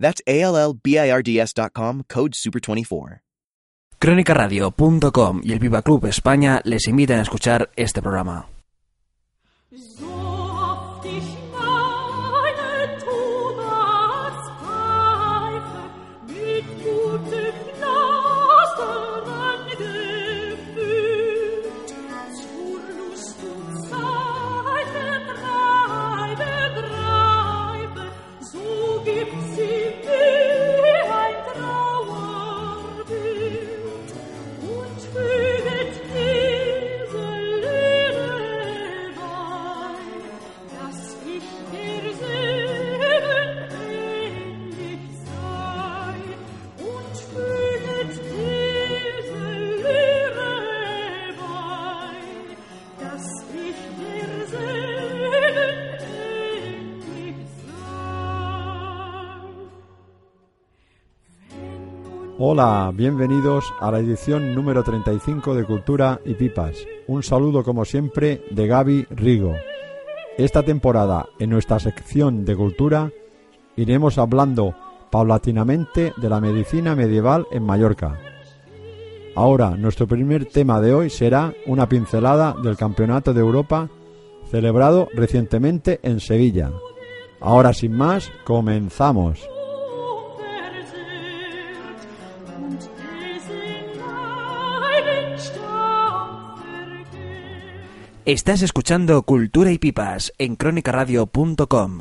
That's ALLBIRDS.com, code SUPER24. Crónicaradio.com y el Viva Club España les invitan a escuchar este programa. Hola, bienvenidos a la edición número 35 de Cultura y Pipas. Un saludo como siempre de Gaby Rigo. Esta temporada, en nuestra sección de cultura, iremos hablando paulatinamente de la medicina medieval en Mallorca. Ahora, nuestro primer tema de hoy será una pincelada del Campeonato de Europa celebrado recientemente en Sevilla. Ahora, sin más, comenzamos. Estás escuchando Cultura y Pipas en crónicaradio.com.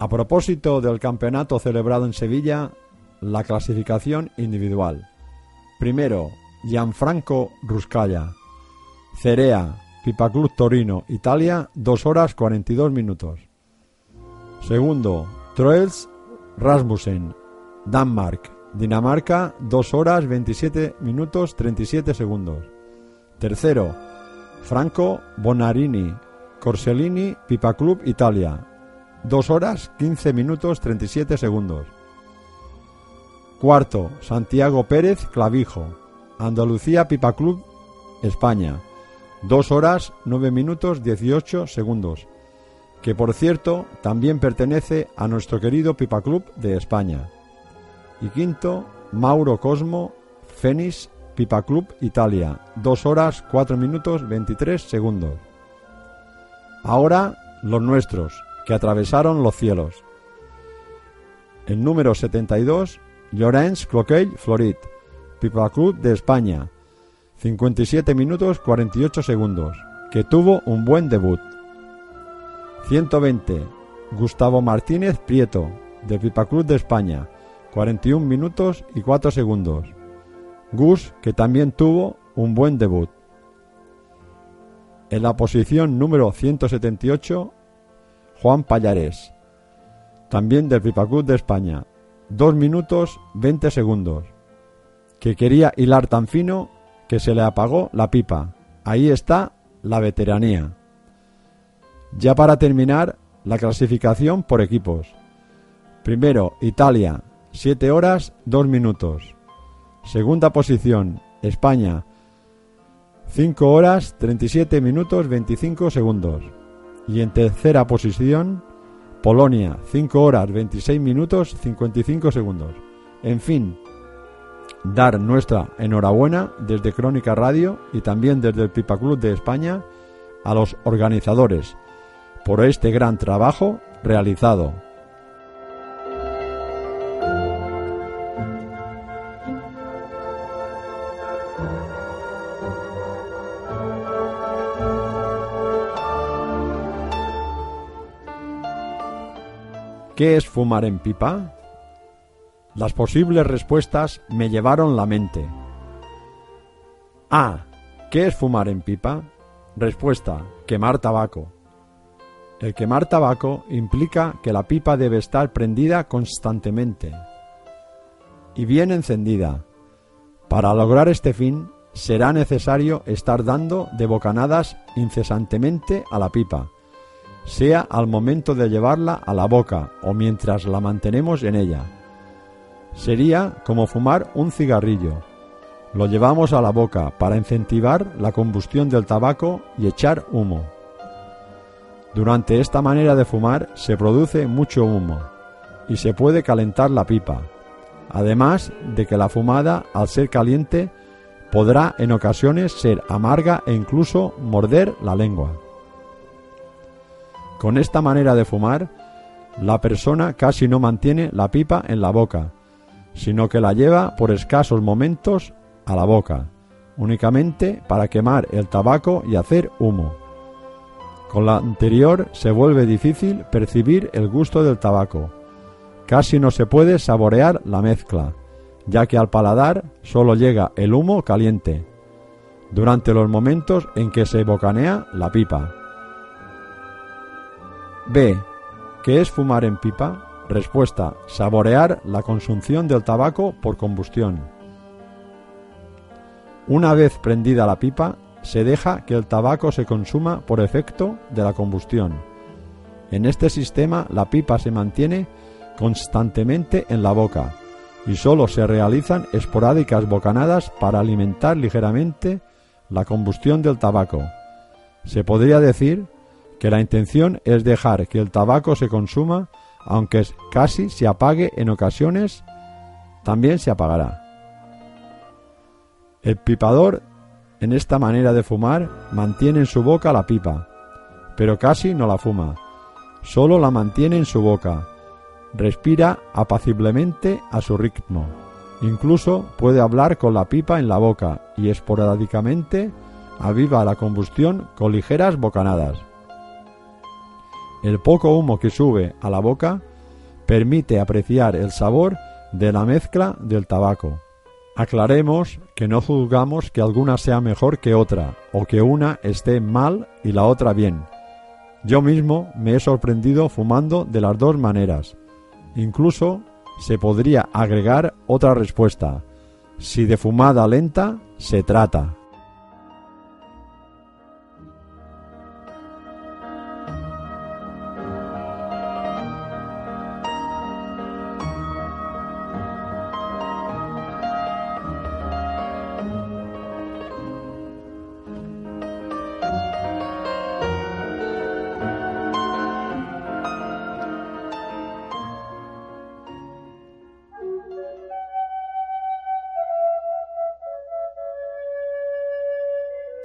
A propósito del campeonato celebrado en Sevilla, la clasificación individual. Primero, Gianfranco Ruscalla. Cerea, Pipa Club Torino, Italia, 2 horas 42 minutos. Segundo, Troels Rasmussen, Danmark, Dinamarca, 2 horas 27 minutos 37 segundos. Tercero, Franco Bonarini, Corsellini, Pipa Club Italia, 2 horas 15 minutos 37 segundos. Cuarto, Santiago Pérez Clavijo, Andalucía Pipa Club, España, 2 horas 9 minutos 18 segundos, que por cierto también pertenece a nuestro querido Pipa Club de España. Y quinto, Mauro Cosmo, Fénix Pipa Club Italia, 2 horas 4 minutos 23 segundos. Ahora los nuestros, que atravesaron los cielos. El número 72, Llorenç Cloquell Florit, Pipa Club de España, 57 minutos 48 segundos, que tuvo un buen debut. 120, Gustavo Martínez Prieto, de Pipa Club de España, 41 minutos y 4 segundos. Gus, que también tuvo un buen debut. En la posición número 178, Juan Payares, también del Pipa Club de España, 2 minutos 20 segundos, que quería hilar tan fino que se le apagó la pipa. Ahí está la veteranía. Ya para terminar, la clasificación por equipos. Primero, Italia, 7 horas 2 minutos. Segunda posición, España, 5 horas 37 minutos 25 segundos. Y en tercera posición, Polonia, 5 horas 26 minutos 55 segundos. En fin, dar nuestra enhorabuena desde Crónica Radio y también desde el Pipa Club de España a los organizadores por este gran trabajo realizado. ¿Qué es fumar en pipa? Las posibles respuestas me llevaron la mente. A. ¿Qué es fumar en pipa? Respuesta. Quemar tabaco. El quemar tabaco implica que la pipa debe estar prendida constantemente y bien encendida. Para lograr este fin será necesario estar dando de bocanadas incesantemente a la pipa, sea al momento de llevarla a la boca o mientras la mantenemos en ella. Sería como fumar un cigarrillo. Lo llevamos a la boca para incentivar la combustión del tabaco y echar humo. Durante esta manera de fumar se produce mucho humo y se puede calentar la pipa, además de que la fumada, al ser caliente, podrá en ocasiones ser amarga e incluso morder la lengua. Con esta manera de fumar, la persona casi no mantiene la pipa en la boca, sino que la lleva por escasos momentos a la boca, únicamente para quemar el tabaco y hacer humo. Con la anterior se vuelve difícil percibir el gusto del tabaco. Casi no se puede saborear la mezcla, ya que al paladar solo llega el humo caliente, durante los momentos en que se bocanea la pipa. B. ¿Qué es fumar en pipa? Respuesta. Saborear la consunción del tabaco por combustión. Una vez prendida la pipa, se deja que el tabaco se consuma por efecto de la combustión. En este sistema la pipa se mantiene constantemente en la boca y solo se realizan esporádicas bocanadas para alimentar ligeramente la combustión del tabaco. Se podría decir que la intención es dejar que el tabaco se consuma aunque casi se apague en ocasiones, también se apagará. El pipador en esta manera de fumar mantiene en su boca la pipa, pero casi no la fuma, solo la mantiene en su boca, respira apaciblemente a su ritmo, incluso puede hablar con la pipa en la boca y esporádicamente aviva la combustión con ligeras bocanadas. El poco humo que sube a la boca permite apreciar el sabor de la mezcla del tabaco. Aclaremos que no juzgamos que alguna sea mejor que otra o que una esté mal y la otra bien. Yo mismo me he sorprendido fumando de las dos maneras. Incluso se podría agregar otra respuesta. Si de fumada lenta se trata.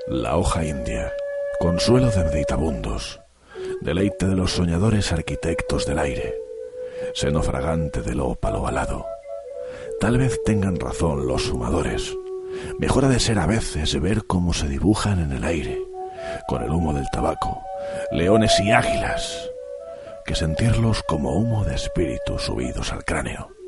La hoja india, consuelo de meditabundos, deleite de los soñadores arquitectos del aire, seno fragante del ópalo alado. Tal vez tengan razón los sumadores. Mejor ha de ser a veces ver cómo se dibujan en el aire, con el humo del tabaco, leones y águilas, que sentirlos como humo de espíritus subidos al cráneo.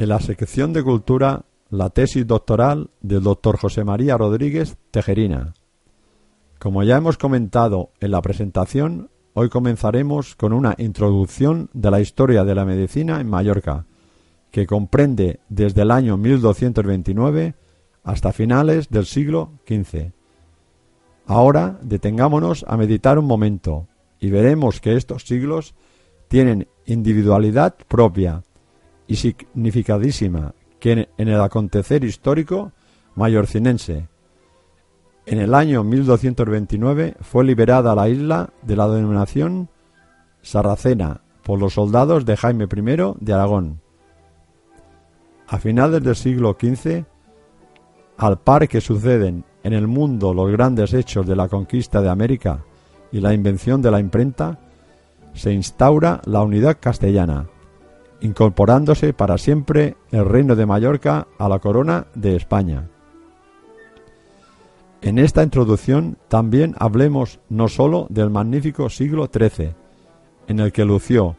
En la sección de Cultura, la tesis doctoral del doctor José María Rodríguez Tejerina. Como ya hemos comentado en la presentación, hoy comenzaremos con una introducción de la historia de la medicina en Mallorca, que comprende desde el año 1229 hasta finales del siglo XV. Ahora detengámonos a meditar un momento y veremos que estos siglos tienen individualidad propia y significadísima que en el acontecer histórico mallorcinense. En el año 1229 fue liberada la isla de la denominación sarracena por los soldados de Jaime I de Aragón. A finales del siglo XV, al par que suceden en el mundo los grandes hechos de la conquista de América y la invención de la imprenta, se instaura la unidad castellana, incorporándose para siempre el reino de Mallorca a la corona de España. En esta introducción también hablemos no sólo del magnífico siglo XIII, en el que lució,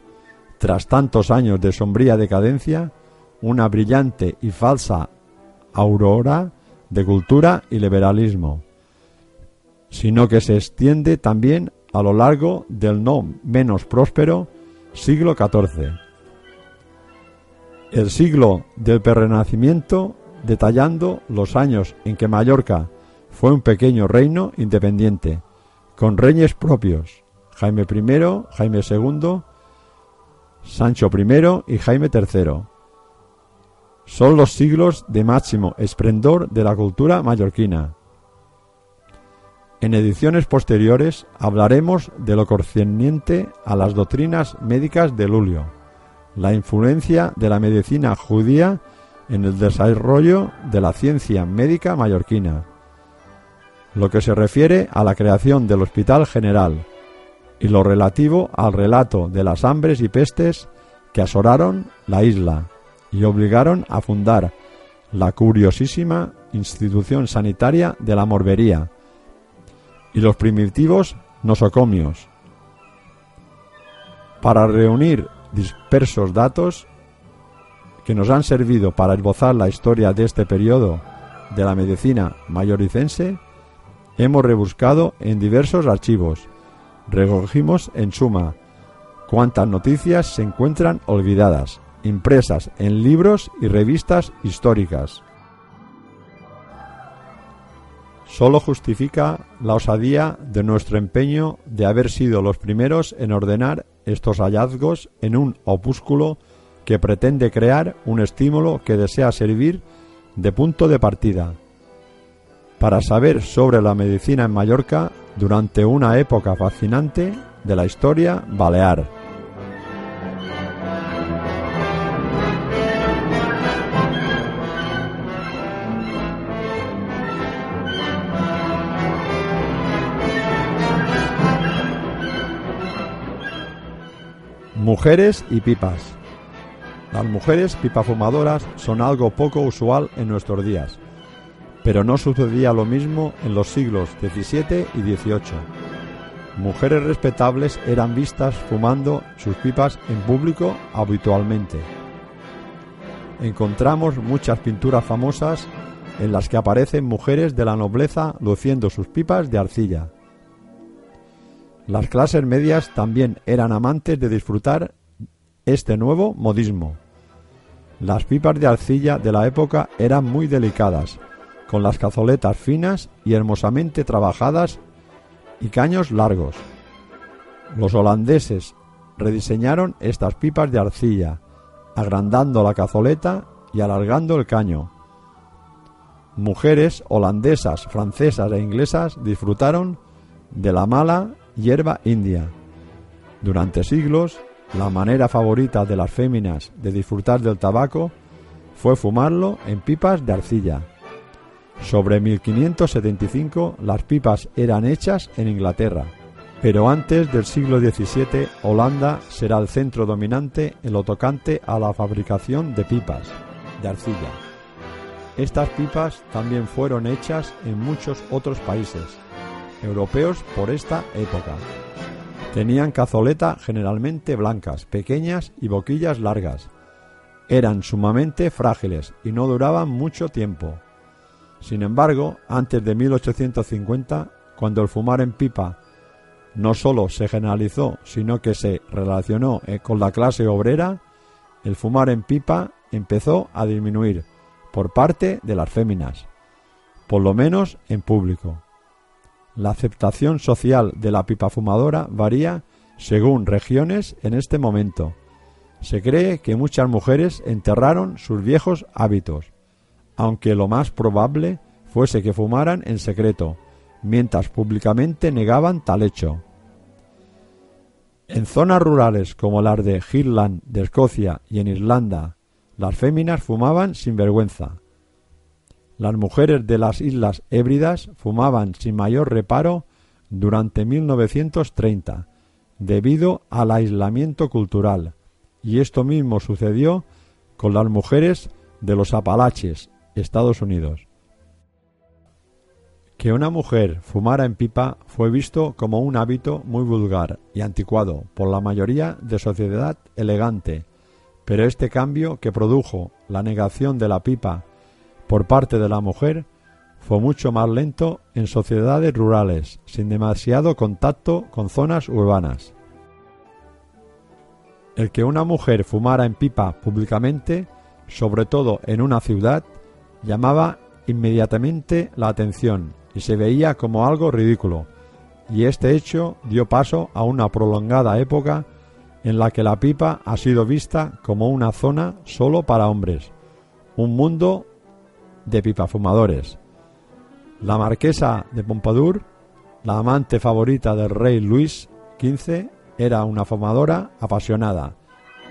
tras tantos años de sombría decadencia, una brillante y falsa aurora de cultura y liberalismo, sino que se extiende también a lo largo del no menos próspero siglo XIV. El siglo del Perrenacimiento, detallando los años en que Mallorca fue un pequeño reino independiente, con reyes propios, Jaime I, Jaime II, Sancho I y Jaime III. Son los siglos de máximo esplendor de la cultura mallorquina. En ediciones posteriores hablaremos de lo concerniente a las doctrinas médicas de Lulio, la influencia de la medicina judía en el desarrollo de la ciencia médica mallorquina, lo que se refiere a la creación del Hospital General y lo relativo al relato de las hambres y pestes que asoraron la isla y obligaron a fundar la curiosísima institución sanitaria de la Morbería y los primitivos nosocomios. Para reunir dispersos datos que nos han servido para esbozar la historia de este periodo de la medicina mayoricense, hemos rebuscado en diversos archivos. Recogimos en suma cuántas noticias se encuentran olvidadas, impresas en libros y revistas históricas. Solo justifica la osadía de nuestro empeño de haber sido los primeros en ordenar estos hallazgos en un opúsculo que pretende crear un estímulo que desea servir de punto de partida para saber sobre la medicina en Mallorca durante una época fascinante de la historia balear. Mujeres y pipas. Las mujeres pipafumadoras son algo poco usual en nuestros días, pero no sucedía lo mismo en los siglos XVII y XVIII. Mujeres respetables eran vistas fumando sus pipas en público habitualmente. Encontramos muchas pinturas famosas en las que aparecen mujeres de la nobleza luciendo sus pipas de arcilla. Las clases medias también eran amantes de disfrutar este nuevo modismo. Las pipas de arcilla de la época eran muy delicadas, con las cazoletas finas y hermosamente trabajadas y caños largos. Los holandeses rediseñaron estas pipas de arcilla, agrandando la cazoleta y alargando el caño. Mujeres holandesas, francesas e inglesas disfrutaron de la mala hierba india. Durante siglos, la manera favorita de las féminas de disfrutar del tabaco fue fumarlo en pipas de arcilla. Sobre 1575 las pipas eran hechas en Inglaterra, pero antes del siglo XVII Holanda será el centro dominante en lo tocante a la fabricación de pipas de arcilla. Estas pipas también fueron hechas en muchos otros países, europeos por esta época. Tenían cazoleta generalmente blancas, pequeñas y boquillas largas. Eran sumamente frágiles y no duraban mucho tiempo. Sin embargo, antes de 1850, cuando el fumar en pipa no solo se generalizó, sino que se relacionó eh, con la clase obrera, el fumar en pipa empezó a disminuir por parte de las féminas, por lo menos en público. La aceptación social de la pipa fumadora varía según regiones en este momento. Se cree que muchas mujeres enterraron sus viejos hábitos, aunque lo más probable fuese que fumaran en secreto, mientras públicamente negaban tal hecho. En zonas rurales como las de Hirland de Escocia y en Irlanda, las féminas fumaban sin vergüenza. Las mujeres de las Islas Hébridas fumaban sin mayor reparo durante 1930, debido al aislamiento cultural, y esto mismo sucedió con las mujeres de los Apalaches, Estados Unidos. Que una mujer fumara en pipa fue visto como un hábito muy vulgar y anticuado por la mayoría de sociedad elegante, pero este cambio que produjo la negación de la pipa por parte de la mujer fue mucho más lento en sociedades rurales, sin demasiado contacto con zonas urbanas. El que una mujer fumara en pipa públicamente, sobre todo en una ciudad, llamaba inmediatamente la atención y se veía como algo ridículo, y este hecho dio paso a una prolongada época en la que la pipa ha sido vista como una zona solo para hombres, un mundo de pipafumadores. La marquesa de Pompadour, la amante favorita del rey Luis XV, era una fumadora apasionada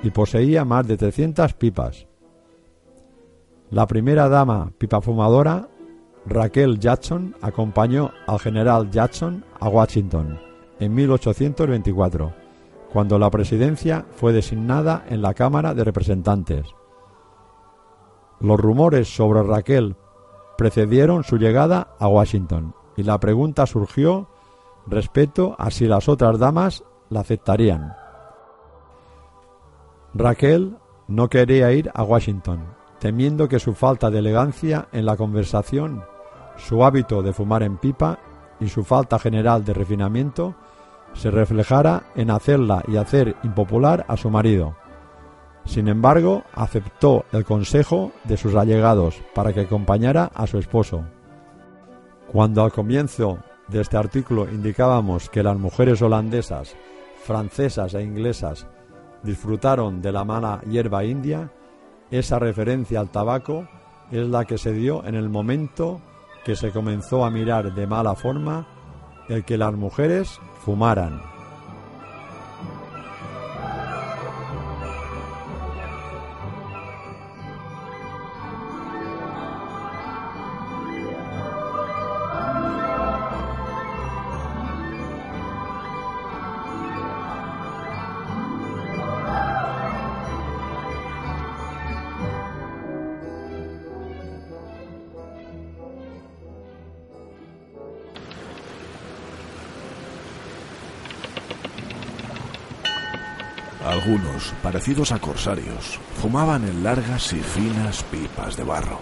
y poseía más de 300 pipas. La primera dama pipafumadora, Raquel Jackson, acompañó al general Jackson a Washington en 1824, cuando la presidencia fue designada en la Cámara de Representantes. Los rumores sobre Raquel precedieron su llegada a Washington y la pregunta surgió respecto a si las otras damas la aceptarían. Raquel no quería ir a Washington, temiendo que su falta de elegancia en la conversación, su hábito de fumar en pipa y su falta general de refinamiento se reflejara en hacerla y hacer impopular a su marido. Sin embargo, aceptó el consejo de sus allegados para que acompañara a su esposo. Cuando al comienzo de este artículo indicábamos que las mujeres holandesas, francesas e inglesas disfrutaron de la mala hierba india, esa referencia al tabaco es la que se dio en el momento que se comenzó a mirar de mala forma el que las mujeres fumaran. Algunos, parecidos a corsarios, fumaban en largas y finas pipas de barro.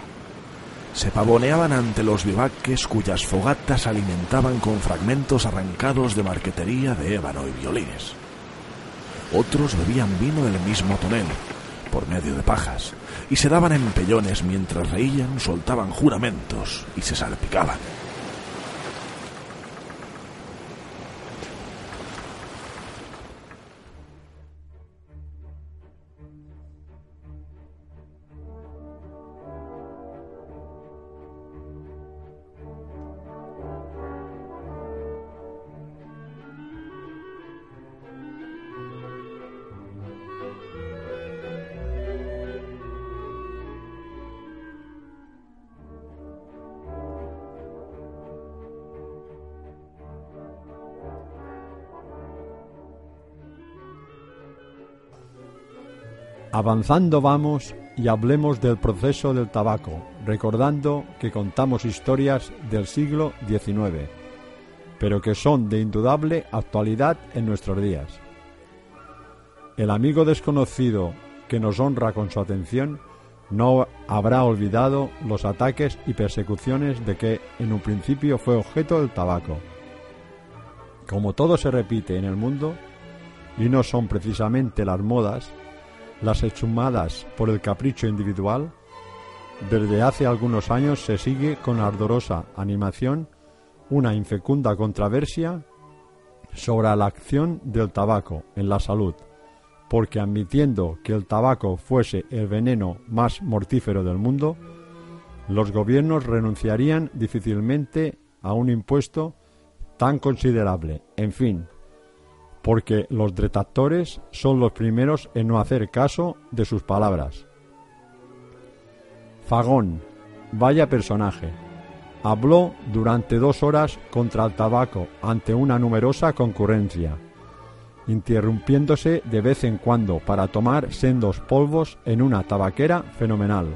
Se pavoneaban ante los vivaques cuyas fogatas alimentaban con fragmentos arrancados de marquetería de ébano y violines. Otros bebían vino del mismo tonel, por medio de pajas, y se daban empellones mientras reían, soltaban juramentos y se salpicaban. Avanzando vamos y hablemos del proceso del tabaco, recordando que contamos historias del siglo XIX, pero que son de indudable actualidad en nuestros días. El amigo desconocido que nos honra con su atención no habrá olvidado los ataques y persecuciones de que en un principio fue objeto el tabaco. Como todo se repite en el mundo, y no son precisamente las modas, las exhumadas por el capricho individual, desde hace algunos años se sigue con ardorosa animación una infecunda controversia sobre la acción del tabaco en la salud, porque admitiendo que el tabaco fuese el veneno más mortífero del mundo, los gobiernos renunciarían difícilmente a un impuesto tan considerable. En fin, porque los detractores son los primeros en no hacer caso de sus palabras. Fagón, vaya personaje. Habló durante dos horas contra el tabaco ante una numerosa concurrencia, interrumpiéndose de vez en cuando para tomar sendos polvos en una tabaquera fenomenal.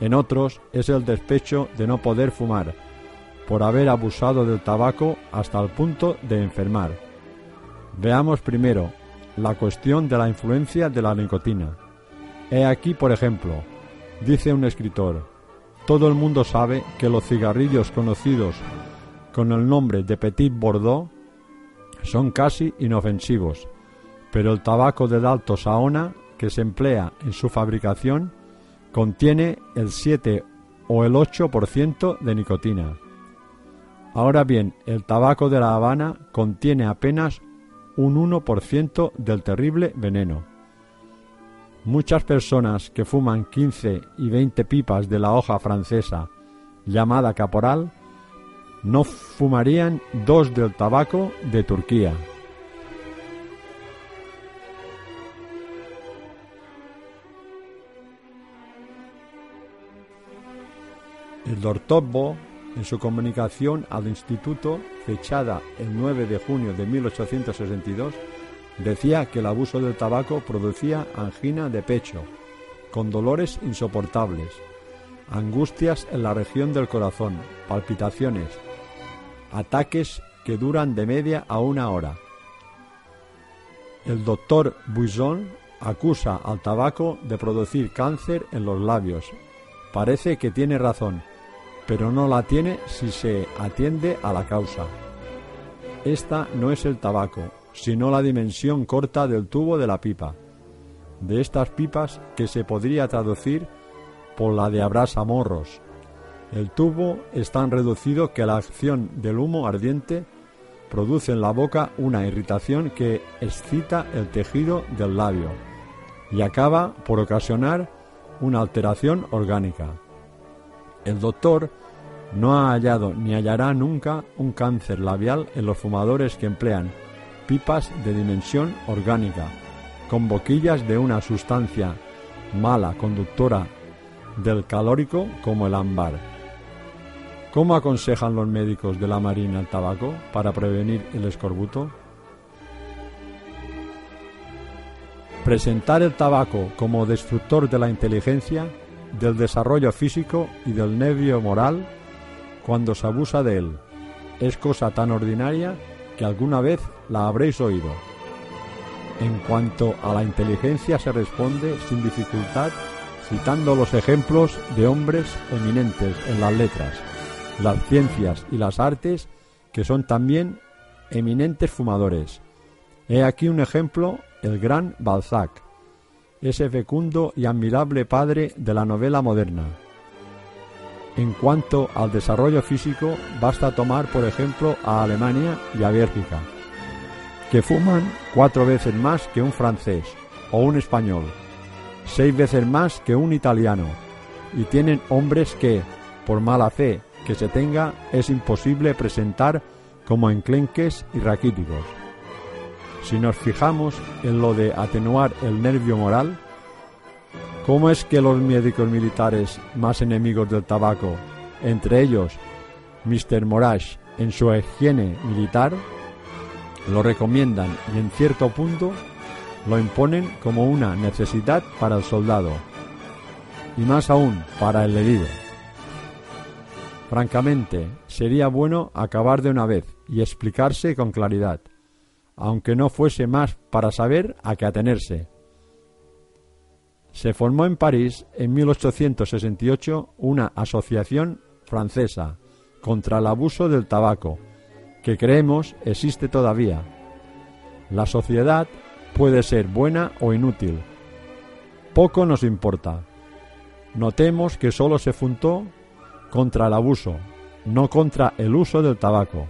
En otros es el despecho de no poder fumar, por haber abusado del tabaco hasta el punto de enfermar. Veamos primero la cuestión de la influencia de la nicotina. He aquí, por ejemplo, dice un escritor, todo el mundo sabe que los cigarrillos conocidos con el nombre de Petit Bordeaux son casi inofensivos, pero el tabaco de alto Saona que se emplea en su fabricación contiene el 7 o el 8% de nicotina. Ahora bien, el tabaco de La Habana contiene apenas un 1% del terrible veneno. Muchas personas que fuman 15 y 20 pipas de la hoja francesa llamada caporal no fumarían dos del tabaco de Turquía. El doctor Bo, en su comunicación al Instituto, fechada el 9 de junio de 1862, decía que el abuso del tabaco producía angina de pecho, con dolores insoportables, angustias en la región del corazón, palpitaciones, ataques que duran de media a una hora. El doctor Buisson acusa al tabaco de producir cáncer en los labios. Parece que tiene razón, pero no la tiene si se atiende a la causa. Esta no es el tabaco, sino la dimensión corta del tubo de la pipa. De estas pipas que se podría traducir por la de abrasa morros. El tubo es tan reducido que la acción del humo ardiente produce en la boca una irritación que excita el tejido del labio y acaba por ocasionar una alteración orgánica. El doctor no ha hallado ni hallará nunca un cáncer labial en los fumadores que emplean pipas de dimensión orgánica, con boquillas de una sustancia mala conductora del calórico como el ámbar. ¿Cómo aconsejan los médicos de la marina el tabaco para prevenir el escorbuto? Presentar el tabaco como destructor de la inteligencia, del desarrollo físico y del nervio moral cuando se abusa de él es cosa tan ordinaria que alguna vez la habréis oído. En cuanto a la inteligencia se responde sin dificultad citando los ejemplos de hombres eminentes en las letras, las ciencias y las artes que son también eminentes fumadores. He aquí un ejemplo, el gran Balzac, ese fecundo y admirable padre de la novela moderna. En cuanto al desarrollo físico, basta tomar por ejemplo a Alemania y a Bélgica, que fuman cuatro veces más que un francés o un español, seis veces más que un italiano, y tienen hombres que, por mala fe que se tenga, es imposible presentar como enclenques y raquíticos. Si nos fijamos en lo de atenuar el nervio moral, ¿cómo es que los médicos militares más enemigos del tabaco, entre ellos Mr. Morash en su higiene militar, lo recomiendan y en cierto punto lo imponen como una necesidad para el soldado y más aún para el herido. Francamente, sería bueno acabar de una vez y explicarse con claridad, aunque no fuese más para saber a qué atenerse. Se formó en París en 1868 una asociación francesa contra el abuso del tabaco, que creemos existe todavía. La sociedad puede ser buena o inútil. Poco nos importa. Notemos que solo se fundó contra el abuso, no contra el uso del tabaco.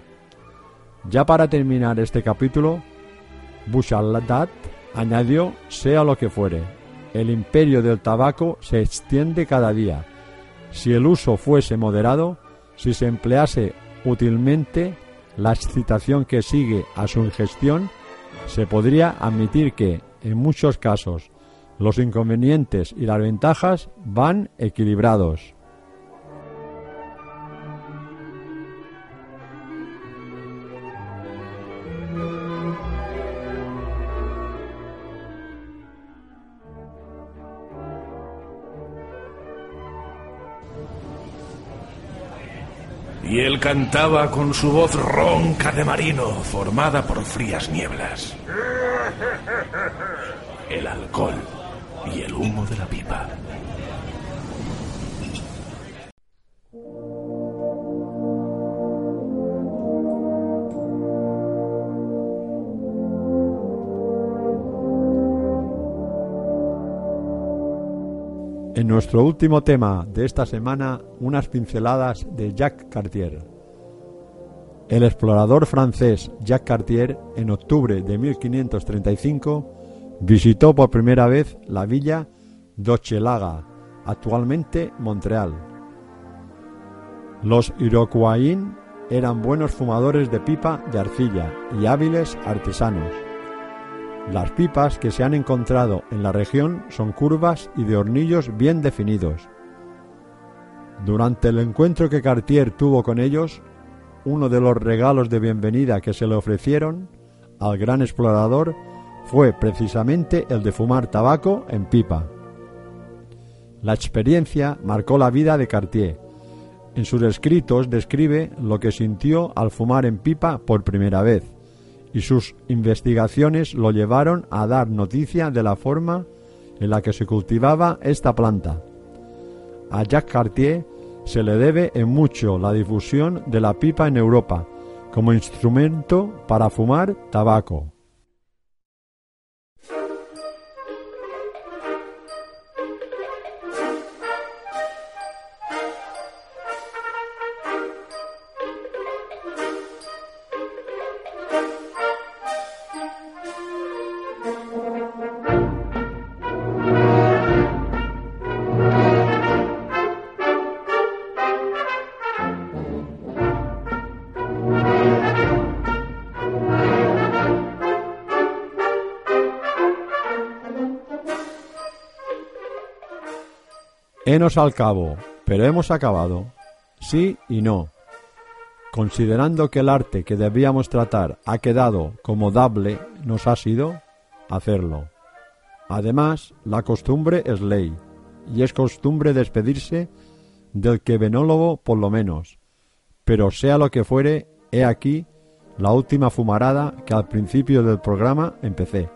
Ya para terminar este capítulo, Bouchaldat añadió, sea lo que fuere, el imperio del tabaco se extiende cada día. Si el uso fuese moderado, si se emplease útilmente, la excitación que sigue a su ingestión, se podría admitir que, en muchos casos, los inconvenientes y las ventajas van equilibrados. Y él cantaba con su voz ronca de marino, formada por frías nieblas. El alcohol y el humo de la pipa. En nuestro último tema de esta semana, unas pinceladas de Jacques Cartier. El explorador francés Jacques Cartier, en octubre de 1535, visitó por primera vez la villa d'Hochelaga, actualmente Montreal. Los Iroquois eran buenos fumadores de pipa de arcilla y hábiles artesanos. Las pipas que se han encontrado en la región son curvas y de hornillos bien definidos. Durante el encuentro que Cartier tuvo con ellos, uno de los regalos de bienvenida que se le ofrecieron al gran explorador fue precisamente el de fumar tabaco en pipa. La experiencia marcó la vida de Cartier. En sus escritos describe lo que sintió al fumar en pipa por primera vez y sus investigaciones lo llevaron a dar noticia de la forma en la que se cultivaba esta planta. A Jacques Cartier se le debe en mucho la difusión de la pipa en Europa como instrumento para fumar tabaco. Al cabo, pero hemos acabado. Sí y no. Considerando que el arte que debíamos tratar ha quedado como dable, nos ha sido hacerlo. Además, la costumbre es ley, y es costumbre despedirse del que venólogo por lo menos. Pero sea lo que fuere, he aquí la última fumarada que al principio del programa empecé.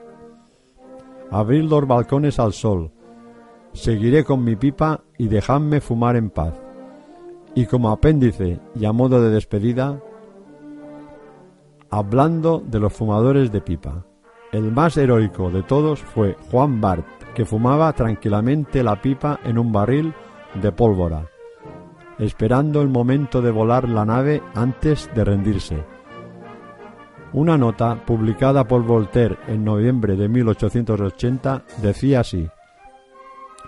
Abrir los balcones al sol, Seguiré con mi pipa y dejadme fumar en paz. Y como apéndice y a modo de despedida, hablando de los fumadores de pipa. El más heroico de todos fue Juan Bart, que fumaba tranquilamente la pipa en un barril de pólvora, esperando el momento de volar la nave antes de rendirse. Una nota publicada por Voltaire en noviembre de 1880 decía así: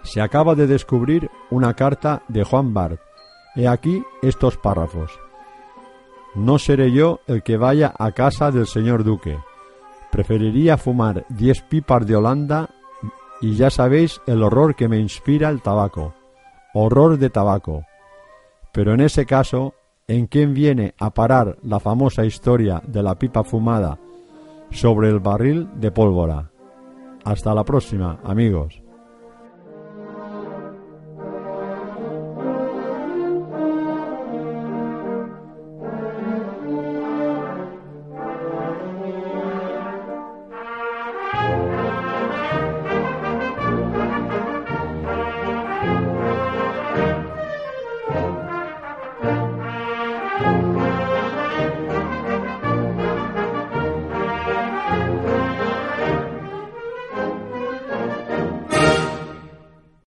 se acaba de descubrir una carta de Juan Bart. He aquí estos párrafos. No seré yo el que vaya a casa del señor duque. Preferiría fumar diez pipas de Holanda y ya sabéis el horror que me inspira el tabaco. Horror de tabaco. Pero en ese caso, ¿en quién viene a parar la famosa historia de la pipa fumada sobre el barril de pólvora? Hasta la próxima, amigos.